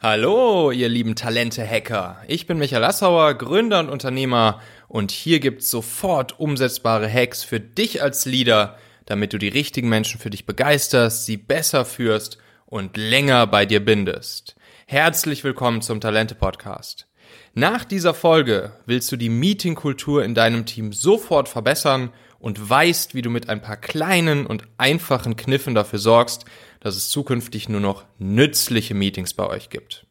Hallo, ihr lieben Talente-Hacker. Ich bin Michael Assauer, Gründer und Unternehmer und hier gibt's sofort umsetzbare Hacks für dich als Leader, damit du die richtigen Menschen für dich begeisterst, sie besser führst und länger bei dir bindest. Herzlich willkommen zum Talente-Podcast. Nach dieser Folge willst du die Meetingkultur in deinem Team sofort verbessern und weißt, wie du mit ein paar kleinen und einfachen Kniffen dafür sorgst, dass es zukünftig nur noch nützliche Meetings bei euch gibt.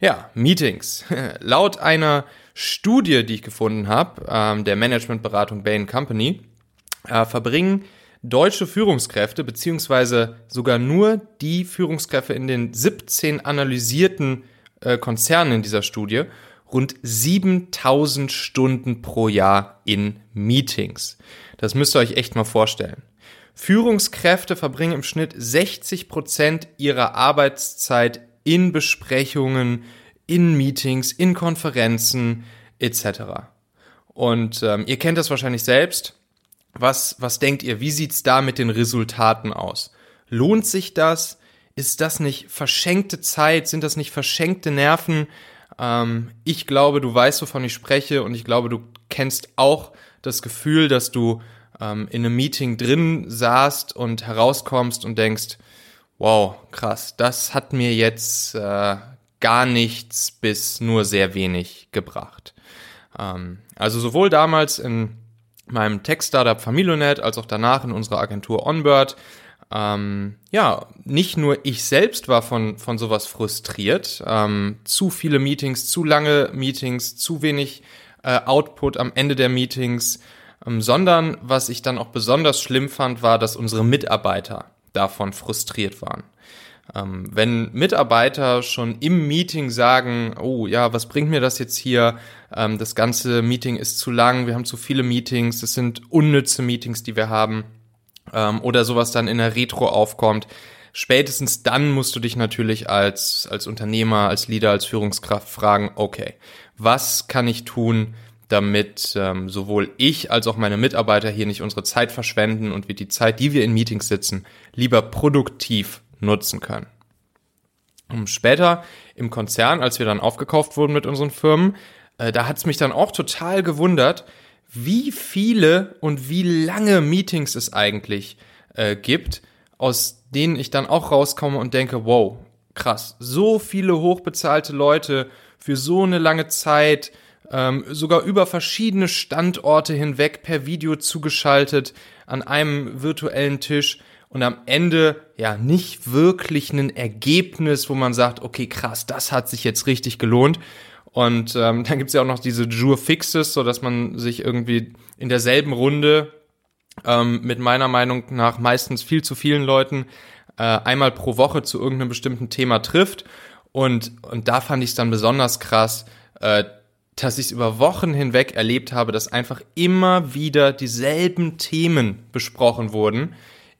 Ja, Meetings. Laut einer Studie, die ich gefunden habe, ähm, der Managementberatung Bain Company, äh, verbringen deutsche Führungskräfte, beziehungsweise sogar nur die Führungskräfte in den 17 analysierten äh, Konzernen in dieser Studie, rund 7000 Stunden pro Jahr in Meetings. Das müsst ihr euch echt mal vorstellen. Führungskräfte verbringen im Schnitt 60 Prozent ihrer Arbeitszeit in Besprechungen, in Meetings, in Konferenzen etc. Und ähm, ihr kennt das wahrscheinlich selbst. Was, was denkt ihr? Wie sieht's da mit den Resultaten aus? Lohnt sich das? Ist das nicht verschenkte Zeit? Sind das nicht verschenkte Nerven? Ähm, ich glaube, du weißt, wovon ich spreche und ich glaube, du kennst auch das Gefühl, dass du ähm, in einem Meeting drin saßt und herauskommst und denkst, wow, krass, das hat mir jetzt äh, gar nichts bis nur sehr wenig gebracht. Ähm, also sowohl damals in meinem Tech-Startup Familionet als auch danach in unserer Agentur Onbird ähm, ja, nicht nur ich selbst war von, von sowas frustriert. Ähm, zu viele Meetings, zu lange Meetings, zu wenig äh, Output am Ende der Meetings, ähm, sondern was ich dann auch besonders schlimm fand, war, dass unsere Mitarbeiter davon frustriert waren. Ähm, wenn Mitarbeiter schon im Meeting sagen, oh ja, was bringt mir das jetzt hier? Ähm, das ganze Meeting ist zu lang, wir haben zu viele Meetings, das sind unnütze Meetings, die wir haben ähm, oder sowas dann in der Retro aufkommt, spätestens dann musst du dich natürlich als, als Unternehmer, als Leader, als Führungskraft fragen, okay, was kann ich tun, damit ähm, sowohl ich als auch meine Mitarbeiter hier nicht unsere Zeit verschwenden und wir die Zeit, die wir in Meetings sitzen, lieber produktiv nutzen können. Und später im Konzern, als wir dann aufgekauft wurden mit unseren Firmen, äh, da hat's mich dann auch total gewundert, wie viele und wie lange Meetings es eigentlich äh, gibt, aus denen ich dann auch rauskomme und denke, wow, krass, so viele hochbezahlte Leute für so eine lange Zeit, ähm, sogar über verschiedene Standorte hinweg per Video zugeschaltet an einem virtuellen Tisch und am Ende ja nicht wirklich ein Ergebnis, wo man sagt, okay, krass, das hat sich jetzt richtig gelohnt. Und ähm, dann gibt's ja auch noch diese Jure Fixes, so dass man sich irgendwie in derselben Runde ähm, mit meiner Meinung nach meistens viel zu vielen Leuten äh, einmal pro Woche zu irgendeinem bestimmten Thema trifft. Und, und da fand ich es dann besonders krass, äh, dass ich es über Wochen hinweg erlebt habe, dass einfach immer wieder dieselben Themen besprochen wurden,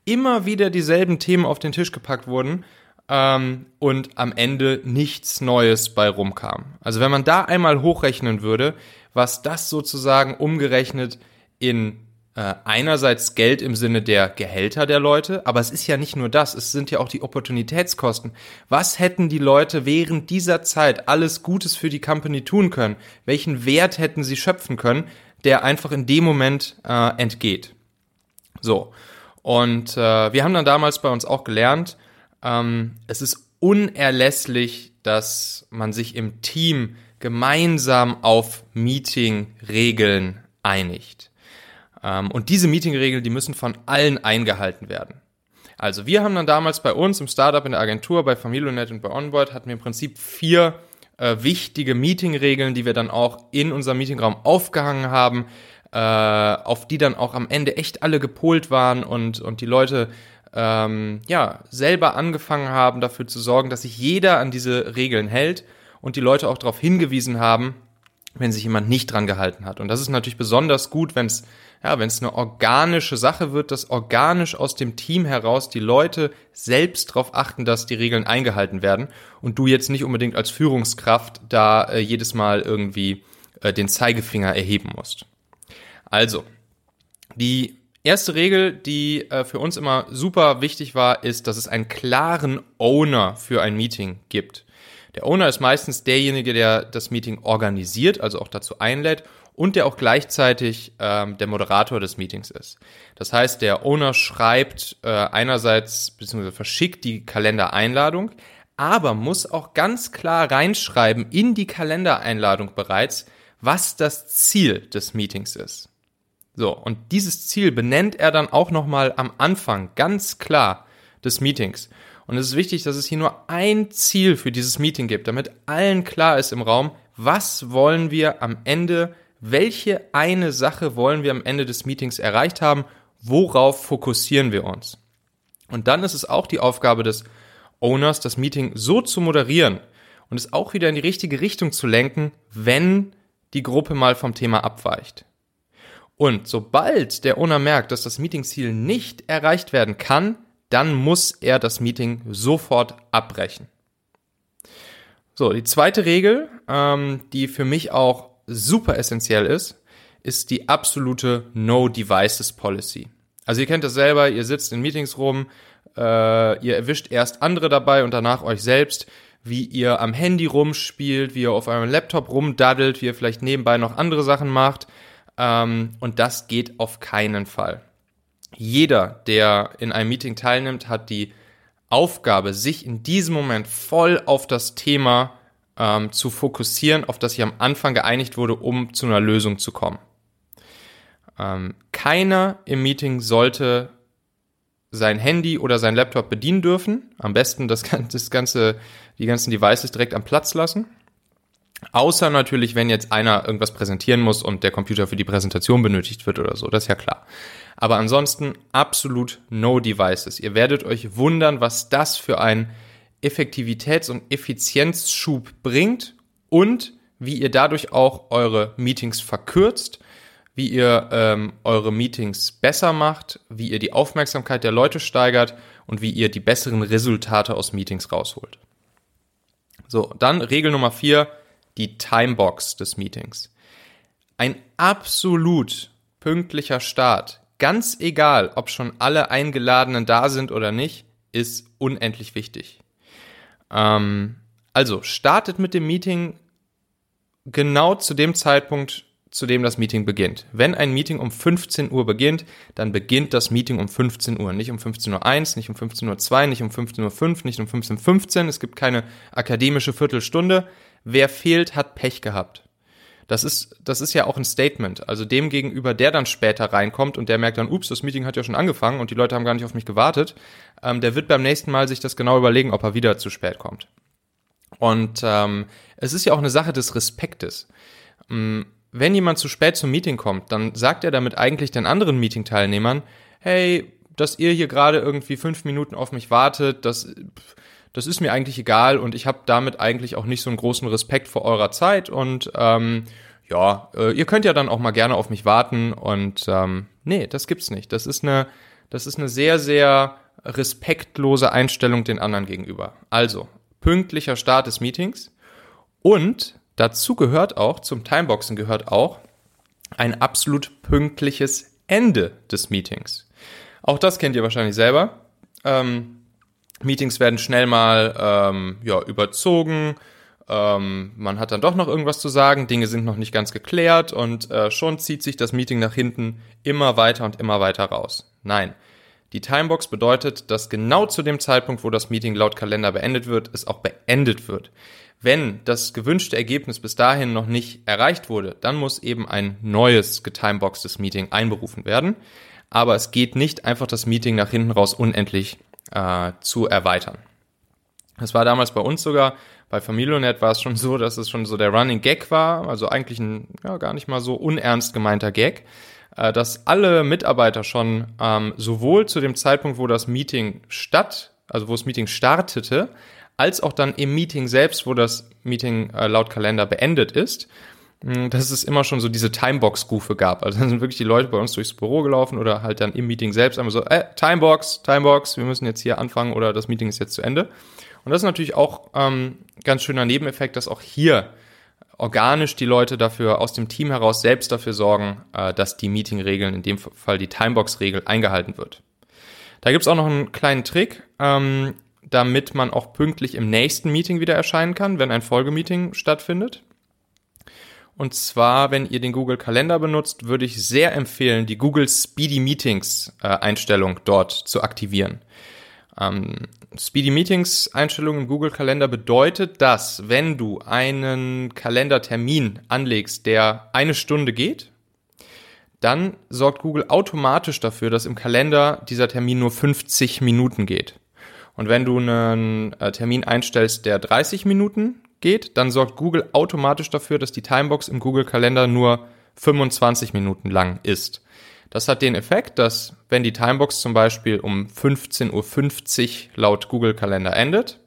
immer wieder dieselben Themen auf den Tisch gepackt wurden ähm, und am Ende nichts Neues bei rumkam. Also wenn man da einmal hochrechnen würde, was das sozusagen umgerechnet in äh, einerseits Geld im Sinne der Gehälter der Leute, aber es ist ja nicht nur das, es sind ja auch die Opportunitätskosten. Was hätten die Leute während dieser Zeit alles Gutes für die Company tun können? Welchen Wert hätten sie schöpfen können, der einfach in dem Moment äh, entgeht? So. Und äh, wir haben dann damals bei uns auch gelernt, ähm, es ist unerlässlich, dass man sich im Team gemeinsam auf Meeting-Regeln einigt. Ähm, und diese Meeting-Regeln, die müssen von allen eingehalten werden. Also wir haben dann damals bei uns im Startup, in der Agentur, bei Familionet und bei Onboard hatten wir im Prinzip vier äh, wichtige Meeting-Regeln, die wir dann auch in unserem Meetingraum aufgehangen haben, äh, auf die dann auch am Ende echt alle gepolt waren und, und die Leute ähm, ja, selber angefangen haben, dafür zu sorgen, dass sich jeder an diese Regeln hält und die Leute auch darauf hingewiesen haben, wenn sich jemand nicht dran gehalten hat. Und das ist natürlich besonders gut, wenn es ja, wenn eine organische Sache wird, dass organisch aus dem Team heraus die Leute selbst darauf achten, dass die Regeln eingehalten werden und du jetzt nicht unbedingt als Führungskraft da äh, jedes Mal irgendwie äh, den Zeigefinger erheben musst. Also, Die erste Regel, die äh, für uns immer super wichtig war, ist, dass es einen klaren Owner für ein Meeting gibt. Der Owner ist meistens derjenige, der das Meeting organisiert, also auch dazu einlädt und der auch gleichzeitig ähm, der Moderator des Meetings ist. Das heißt, der Owner schreibt äh, einerseits bzw. verschickt die Kalendereinladung, aber muss auch ganz klar reinschreiben in die Kalendereinladung bereits, was das Ziel des Meetings ist. So, und dieses Ziel benennt er dann auch nochmal am Anfang ganz klar des Meetings. Und es ist wichtig, dass es hier nur ein Ziel für dieses Meeting gibt, damit allen klar ist im Raum, was wollen wir am Ende welche eine Sache wollen wir am Ende des Meetings erreicht haben, worauf fokussieren wir uns. Und dann ist es auch die Aufgabe des Owners, das Meeting so zu moderieren und es auch wieder in die richtige Richtung zu lenken, wenn die Gruppe mal vom Thema abweicht. Und sobald der Owner merkt, dass das Meetingziel nicht erreicht werden kann, dann muss er das Meeting sofort abbrechen. So, die zweite Regel, ähm, die für mich auch super essentiell ist, ist die absolute No Devices Policy. Also ihr kennt das selber, ihr sitzt in Meetings rum, äh, ihr erwischt erst andere dabei und danach euch selbst, wie ihr am Handy rumspielt, wie ihr auf eurem Laptop rumdaddelt, wie ihr vielleicht nebenbei noch andere Sachen macht. Ähm, und das geht auf keinen Fall. Jeder, der in einem Meeting teilnimmt, hat die Aufgabe, sich in diesem Moment voll auf das Thema ähm, zu fokussieren, auf das sich am Anfang geeinigt wurde, um zu einer Lösung zu kommen. Ähm, keiner im Meeting sollte sein Handy oder sein Laptop bedienen dürfen. Am besten das, das ganze, die ganzen Devices direkt am Platz lassen. Außer natürlich, wenn jetzt einer irgendwas präsentieren muss und der Computer für die Präsentation benötigt wird oder so, das ist ja klar. Aber ansonsten absolut no devices. Ihr werdet euch wundern, was das für ein Effektivitäts- und Effizienzschub bringt und wie ihr dadurch auch eure Meetings verkürzt, wie ihr ähm, eure Meetings besser macht, wie ihr die Aufmerksamkeit der Leute steigert und wie ihr die besseren Resultate aus Meetings rausholt. So, dann Regel Nummer vier, die Timebox des Meetings. Ein absolut pünktlicher Start, ganz egal, ob schon alle Eingeladenen da sind oder nicht, ist unendlich wichtig. Ähm, also startet mit dem Meeting genau zu dem Zeitpunkt, zu dem das Meeting beginnt. Wenn ein Meeting um 15 Uhr beginnt, dann beginnt das Meeting um 15 Uhr. Nicht um 15.01 Uhr, nicht um 15.02 Uhr, nicht um 15.05 Uhr, nicht um 15.15 Uhr. Es gibt keine akademische Viertelstunde. Wer fehlt, hat Pech gehabt. Das ist, das ist ja auch ein Statement. Also dem gegenüber, der dann später reinkommt und der merkt dann, ups, das Meeting hat ja schon angefangen und die Leute haben gar nicht auf mich gewartet, ähm, der wird beim nächsten Mal sich das genau überlegen, ob er wieder zu spät kommt. Und ähm, es ist ja auch eine Sache des Respektes. Ähm, wenn jemand zu spät zum Meeting kommt, dann sagt er damit eigentlich den anderen Meeting-Teilnehmern, hey, dass ihr hier gerade irgendwie fünf Minuten auf mich wartet, das, das ist mir eigentlich egal und ich habe damit eigentlich auch nicht so einen großen Respekt vor eurer Zeit und ähm, ja, äh, ihr könnt ja dann auch mal gerne auf mich warten und ähm, nee, das gibt's nicht. Das ist eine, das ist eine sehr, sehr respektlose Einstellung den anderen gegenüber. Also, pünktlicher Start des Meetings und dazu gehört auch, zum Timeboxen gehört auch, ein absolut pünktliches Ende des Meetings. Auch das kennt ihr wahrscheinlich selber. Ähm, Meetings werden schnell mal ähm, ja, überzogen. Ähm, man hat dann doch noch irgendwas zu sagen, Dinge sind noch nicht ganz geklärt und äh, schon zieht sich das Meeting nach hinten immer weiter und immer weiter raus. Nein, die Timebox bedeutet, dass genau zu dem Zeitpunkt, wo das Meeting laut Kalender beendet wird, es auch beendet wird. Wenn das gewünschte Ergebnis bis dahin noch nicht erreicht wurde, dann muss eben ein neues getimeboxtes Meeting einberufen werden. Aber es geht nicht einfach das Meeting nach hinten raus unendlich äh, zu erweitern. Das war damals bei uns sogar, bei Familionet war es schon so, dass es schon so der Running Gag war, also eigentlich ein ja, gar nicht mal so unernst gemeinter Gag, äh, dass alle Mitarbeiter schon ähm, sowohl zu dem Zeitpunkt, wo das Meeting statt, also wo das Meeting startete, als auch dann im Meeting selbst, wo das Meeting äh, laut Kalender beendet ist, dass es immer schon so diese Timebox-Rufe gab. Also dann sind wirklich die Leute bei uns durchs Büro gelaufen oder halt dann im Meeting selbst einmal so, äh, Timebox, Timebox, wir müssen jetzt hier anfangen oder das Meeting ist jetzt zu Ende. Und das ist natürlich auch ähm, ganz schöner Nebeneffekt, dass auch hier organisch die Leute dafür aus dem Team heraus selbst dafür sorgen, äh, dass die Meeting-Regeln, in dem Fall die Timebox-Regel, eingehalten wird. Da gibt's auch noch einen kleinen Trick, ähm, damit man auch pünktlich im nächsten Meeting wieder erscheinen kann, wenn ein Folgemeeting stattfindet. Und zwar, wenn ihr den Google Kalender benutzt, würde ich sehr empfehlen, die Google Speedy Meetings äh, Einstellung dort zu aktivieren. Ähm, Speedy Meetings Einstellung im Google Kalender bedeutet, dass wenn du einen Kalendertermin anlegst, der eine Stunde geht, dann sorgt Google automatisch dafür, dass im Kalender dieser Termin nur 50 Minuten geht. Und wenn du einen äh, Termin einstellst, der 30 Minuten geht, dann sorgt Google automatisch dafür, dass die Timebox im Google Kalender nur 25 Minuten lang ist. Das hat den Effekt, dass wenn die Timebox zum Beispiel um 15.50 Uhr laut Google Kalender endet,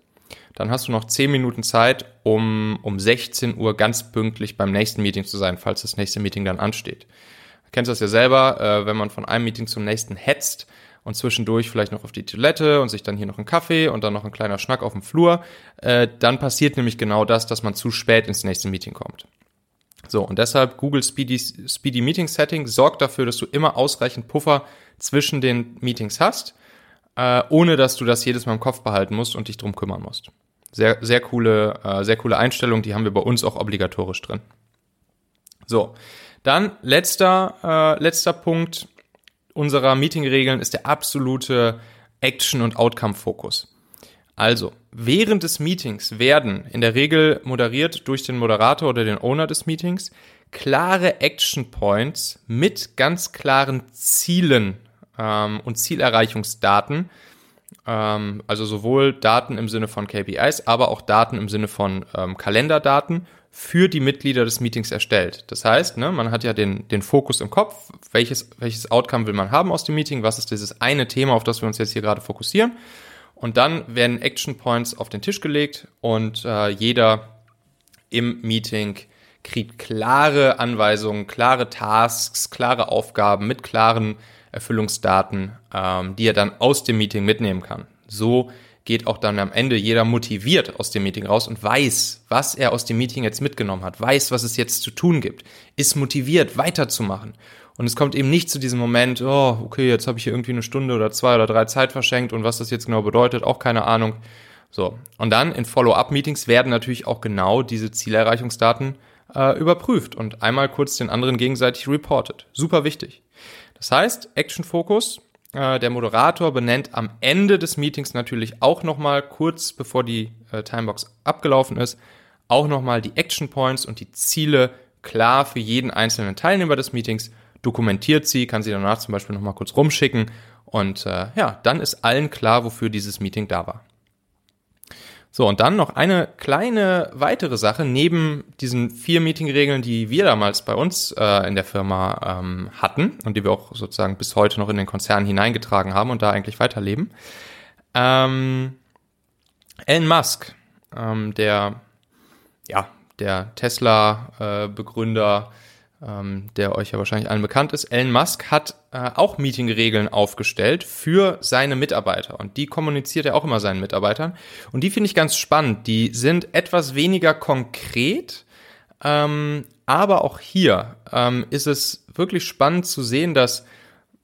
dann hast du noch 10 Minuten Zeit, um um 16 Uhr ganz pünktlich beim nächsten Meeting zu sein, falls das nächste Meeting dann ansteht. Du kennst das ja selber, äh, wenn man von einem Meeting zum nächsten hetzt, und zwischendurch vielleicht noch auf die Toilette und sich dann hier noch einen Kaffee und dann noch ein kleiner Schnack auf dem Flur, äh, dann passiert nämlich genau das, dass man zu spät ins nächste Meeting kommt. So, und deshalb Google Speedy, Speedy Meeting Setting sorgt dafür, dass du immer ausreichend Puffer zwischen den Meetings hast, äh, ohne dass du das jedes Mal im Kopf behalten musst und dich drum kümmern musst. Sehr, sehr coole, äh, sehr coole Einstellung, die haben wir bei uns auch obligatorisch drin. So, dann letzter, äh, letzter Punkt, unserer Meetingregeln ist der absolute Action- und Outcome-Fokus. Also, während des Meetings werden in der Regel moderiert durch den Moderator oder den Owner des Meetings klare Action Points mit ganz klaren Zielen ähm, und Zielerreichungsdaten, ähm, also sowohl Daten im Sinne von KPIs, aber auch Daten im Sinne von ähm, Kalenderdaten für die Mitglieder des Meetings erstellt. Das heißt, ne, man hat ja den, den Fokus im Kopf, welches, welches Outcome will man haben aus dem Meeting, was ist dieses eine Thema, auf das wir uns jetzt hier gerade fokussieren. Und dann werden Action Points auf den Tisch gelegt und äh, jeder im Meeting kriegt klare Anweisungen, klare Tasks, klare Aufgaben mit klaren Erfüllungsdaten, ähm, die er dann aus dem Meeting mitnehmen kann. So geht auch dann am Ende jeder motiviert aus dem Meeting raus und weiß, was er aus dem Meeting jetzt mitgenommen hat, weiß, was es jetzt zu tun gibt, ist motiviert, weiterzumachen. Und es kommt eben nicht zu diesem Moment, oh, okay, jetzt habe ich hier irgendwie eine Stunde oder zwei oder drei Zeit verschenkt und was das jetzt genau bedeutet, auch keine Ahnung. So. Und dann in Follow-up-Meetings werden natürlich auch genau diese Zielerreichungsdaten äh, überprüft und einmal kurz den anderen gegenseitig reported. Super wichtig. Das heißt, Action Focus äh, der Moderator benennt am Ende des Meetings natürlich auch nochmal, kurz bevor die äh, Timebox abgelaufen ist, auch nochmal die Action Points und die Ziele klar für jeden einzelnen Teilnehmer des Meetings, dokumentiert sie, kann sie danach zum Beispiel nochmal kurz rumschicken und äh, ja, dann ist allen klar, wofür dieses Meeting da war. So, und dann noch eine kleine weitere Sache neben diesen vier Meeting-Regeln, die wir damals bei uns äh, in der Firma ähm, hatten und die wir auch sozusagen bis heute noch in den Konzern hineingetragen haben und da eigentlich weiterleben. Ähm, Elon Musk, ähm, der, ja, der Tesla-Begründer, äh, ähm, der euch ja wahrscheinlich allen bekannt ist, Elon Musk hat äh, auch Meetingregeln aufgestellt für seine Mitarbeiter. Und die kommuniziert er auch immer seinen Mitarbeitern. Und die finde ich ganz spannend. Die sind etwas weniger konkret, ähm, aber auch hier ähm, ist es wirklich spannend zu sehen, dass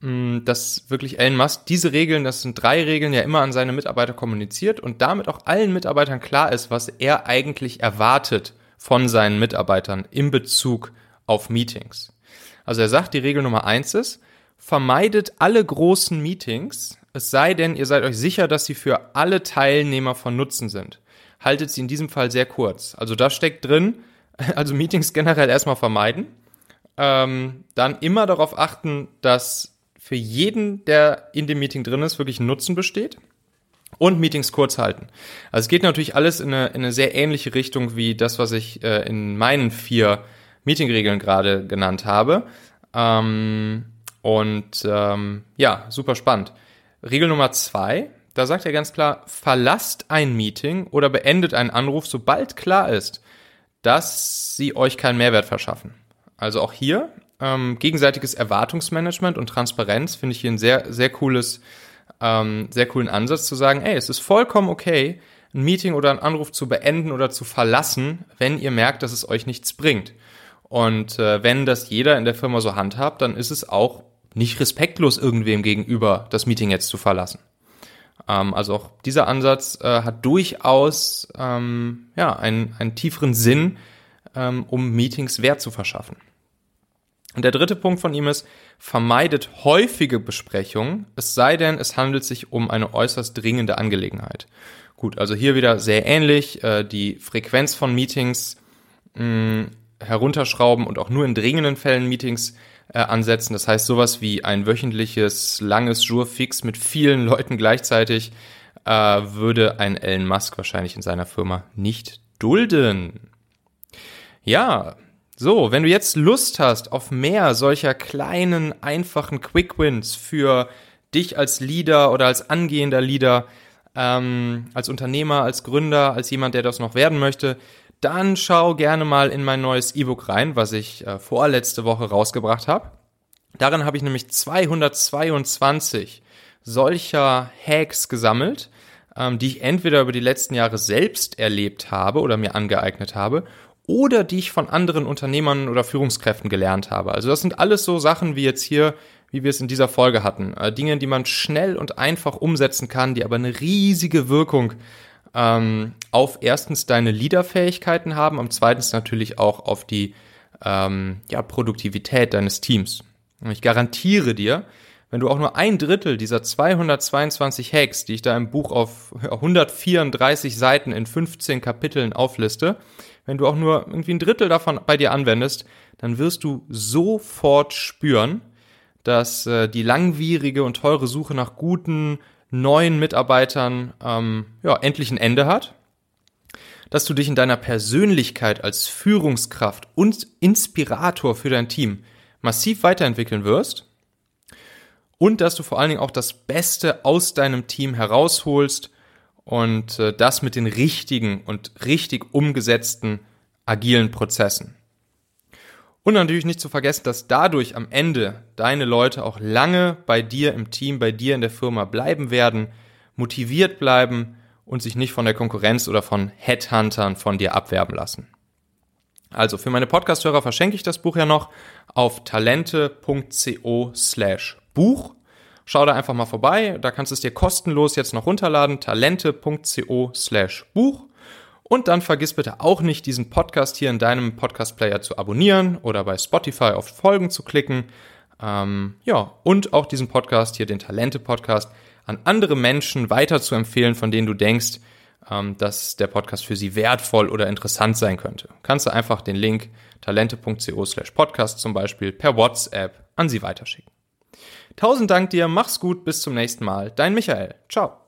mm, dass wirklich Elon Musk diese Regeln, das sind drei Regeln, ja immer an seine Mitarbeiter kommuniziert und damit auch allen Mitarbeitern klar ist, was er eigentlich erwartet von seinen Mitarbeitern in Bezug auf Meetings. Also er sagt, die Regel Nummer eins ist, vermeidet alle großen Meetings, es sei denn, ihr seid euch sicher, dass sie für alle Teilnehmer von Nutzen sind. Haltet sie in diesem Fall sehr kurz. Also da steckt drin, also Meetings generell erstmal vermeiden, ähm, dann immer darauf achten, dass für jeden, der in dem Meeting drin ist, wirklich Nutzen besteht und Meetings kurz halten. Also es geht natürlich alles in eine, in eine sehr ähnliche Richtung wie das, was ich äh, in meinen vier Meetingregeln gerade genannt habe. Ähm, und ähm, ja, super spannend. Regel Nummer zwei, da sagt er ganz klar, verlasst ein Meeting oder beendet einen Anruf, sobald klar ist, dass sie euch keinen Mehrwert verschaffen. Also auch hier ähm, gegenseitiges Erwartungsmanagement und Transparenz finde ich hier ein sehr, sehr cooles, ähm, sehr coolen Ansatz zu sagen, ey, es ist vollkommen okay, ein Meeting oder einen Anruf zu beenden oder zu verlassen, wenn ihr merkt, dass es euch nichts bringt. Und äh, wenn das jeder in der Firma so handhabt, dann ist es auch nicht respektlos irgendwem gegenüber, das Meeting jetzt zu verlassen. Ähm, also auch dieser Ansatz äh, hat durchaus ähm, ja, einen, einen tieferen Sinn, ähm, um Meetings Wert zu verschaffen. Und der dritte Punkt von ihm ist, vermeidet häufige Besprechungen, es sei denn, es handelt sich um eine äußerst dringende Angelegenheit. Gut, also hier wieder sehr ähnlich, äh, die Frequenz von Meetings mh, herunterschrauben und auch nur in dringenden Fällen Meetings äh, ansetzen. Das heißt, sowas wie ein wöchentliches, langes Jour fix mit vielen Leuten gleichzeitig äh, würde ein Elon Musk wahrscheinlich in seiner Firma nicht dulden. Ja, so, wenn du jetzt Lust hast auf mehr solcher kleinen, einfachen Quick Wins für dich als Leader oder als angehender Leader, ähm, als Unternehmer, als Gründer, als jemand, der das noch werden möchte, dann schau gerne mal in mein neues E-Book rein, was ich äh, vorletzte Woche rausgebracht habe. Darin habe ich nämlich 222 solcher Hacks gesammelt, ähm, die ich entweder über die letzten Jahre selbst erlebt habe oder mir angeeignet habe oder die ich von anderen Unternehmern oder Führungskräften gelernt habe. Also das sind alles so Sachen wie jetzt hier, wie wir es in dieser Folge hatten. Äh, Dinge, die man schnell und einfach umsetzen kann, die aber eine riesige Wirkung ähm, auf erstens deine Leaderfähigkeiten haben und zweitens natürlich auch auf die ähm, ja, Produktivität deines Teams. Und ich garantiere dir, wenn du auch nur ein Drittel dieser 222 Hacks, die ich da im Buch auf 134 Seiten in 15 Kapiteln aufliste, wenn du auch nur irgendwie ein Drittel davon bei dir anwendest, dann wirst du sofort spüren, dass äh, die langwierige und teure Suche nach guten, neuen Mitarbeitern ähm, ja, endlich ein Ende hat, dass du dich in deiner Persönlichkeit als Führungskraft und Inspirator für dein Team massiv weiterentwickeln wirst und dass du vor allen Dingen auch das Beste aus deinem Team herausholst und äh, das mit den richtigen und richtig umgesetzten agilen Prozessen. Und natürlich nicht zu vergessen, dass dadurch am Ende deine Leute auch lange bei dir im Team, bei dir in der Firma bleiben werden, motiviert bleiben und sich nicht von der Konkurrenz oder von Headhuntern von dir abwerben lassen. Also für meine Podcasthörer verschenke ich das Buch ja noch auf talente.co slash Buch. Schau da einfach mal vorbei, da kannst du es dir kostenlos jetzt noch runterladen, talente.co slash Buch. Und dann vergiss bitte auch nicht, diesen Podcast hier in deinem Podcast-Player zu abonnieren oder bei Spotify auf Folgen zu klicken. Ähm, ja, und auch diesen Podcast hier, den Talente-Podcast, an andere Menschen weiter zu empfehlen, von denen du denkst, ähm, dass der Podcast für sie wertvoll oder interessant sein könnte. Kannst du einfach den Link talente.co slash podcast zum Beispiel per WhatsApp an sie weiterschicken. Tausend Dank dir, mach's gut, bis zum nächsten Mal. Dein Michael. Ciao.